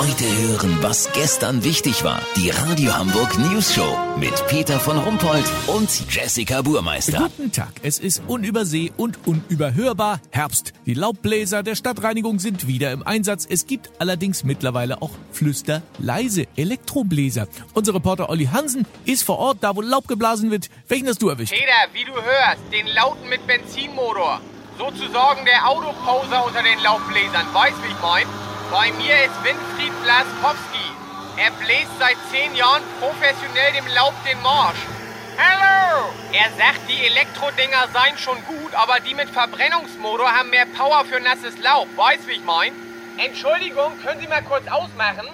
Heute hören, was gestern wichtig war. Die Radio Hamburg News Show mit Peter von Rumpold und Jessica Burmeister. Guten Tag. Es ist unüberseh und unüberhörbar Herbst. Die Laubbläser der Stadtreinigung sind wieder im Einsatz. Es gibt allerdings mittlerweile auch flüsterleise Elektrobläser. Unser Reporter Olli Hansen ist vor Ort, da wo Laub geblasen wird. Welchen hast du erwischt? Peter, wie du hörst, den lauten mit Benzinmotor. Sozusagen der Autoposer unter den Laubbläsern. Weißt, wie ich mein? Bei mir ist Winfried Blaskowski. Er bläst seit zehn Jahren professionell dem Laub den Marsch. Hallo! Er sagt, die Elektrodinger seien schon gut, aber die mit Verbrennungsmotor haben mehr Power für nasses Laub. Weißt, wie ich mein? Entschuldigung, können Sie mal kurz ausmachen?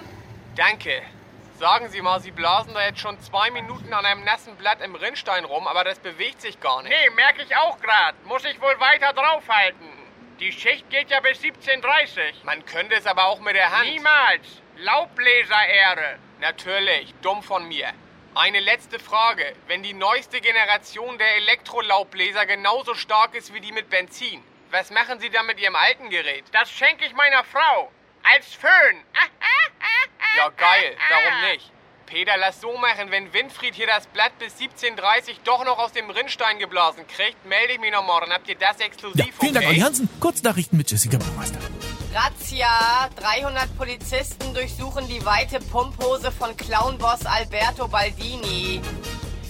Danke. Sagen Sie mal, Sie blasen da jetzt schon zwei Minuten an einem nassen Blatt im Rinnstein rum, aber das bewegt sich gar nicht. Nee, merke ich auch grad. Muss ich wohl weiter draufhalten. Die Schicht geht ja bis 17.30 Man könnte es aber auch mit der Hand. Niemals. Laubbläser-Ehre. Natürlich, dumm von mir. Eine letzte Frage. Wenn die neueste Generation der Elektrolaubbläser genauso stark ist wie die mit Benzin, was machen Sie dann mit Ihrem alten Gerät? Das schenke ich meiner Frau. Als Föhn. Ja, geil. Warum nicht? Peter, lass so machen. Wenn Winfried hier das Blatt bis 17.30 doch noch aus dem Rinnstein geblasen kriegt, melde ich mich noch morgen. Habt ihr das exklusiv Ja, vielen Dank, okay? Olli Hansen. Kurznachrichten mit Jessica Burmeister. Razzia. 300 Polizisten durchsuchen die weite Pumphose von Clownboss Alberto Baldini.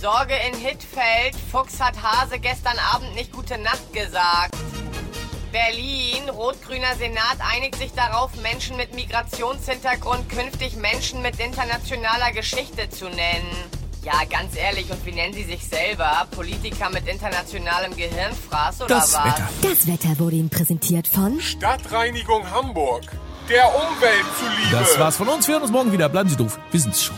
Sorge in Hittfeld. Fuchs hat Hase gestern Abend nicht gute Nacht gesagt. Berlin. Rot-grüner Senat einigt sich darauf, Menschen mit Migrationshintergrund künftig Menschen mit internationaler Geschichte zu nennen. Ja, ganz ehrlich, und wie nennen sie sich selber? Politiker mit internationalem Gehirnfraß oder Das was? Wetter. Das Wetter wurde Ihnen präsentiert von Stadtreinigung Hamburg. Der Umwelt zuliebe. Das war's von uns. Wir hören uns morgen wieder. Bleiben Sie doof. Wir sind's schon.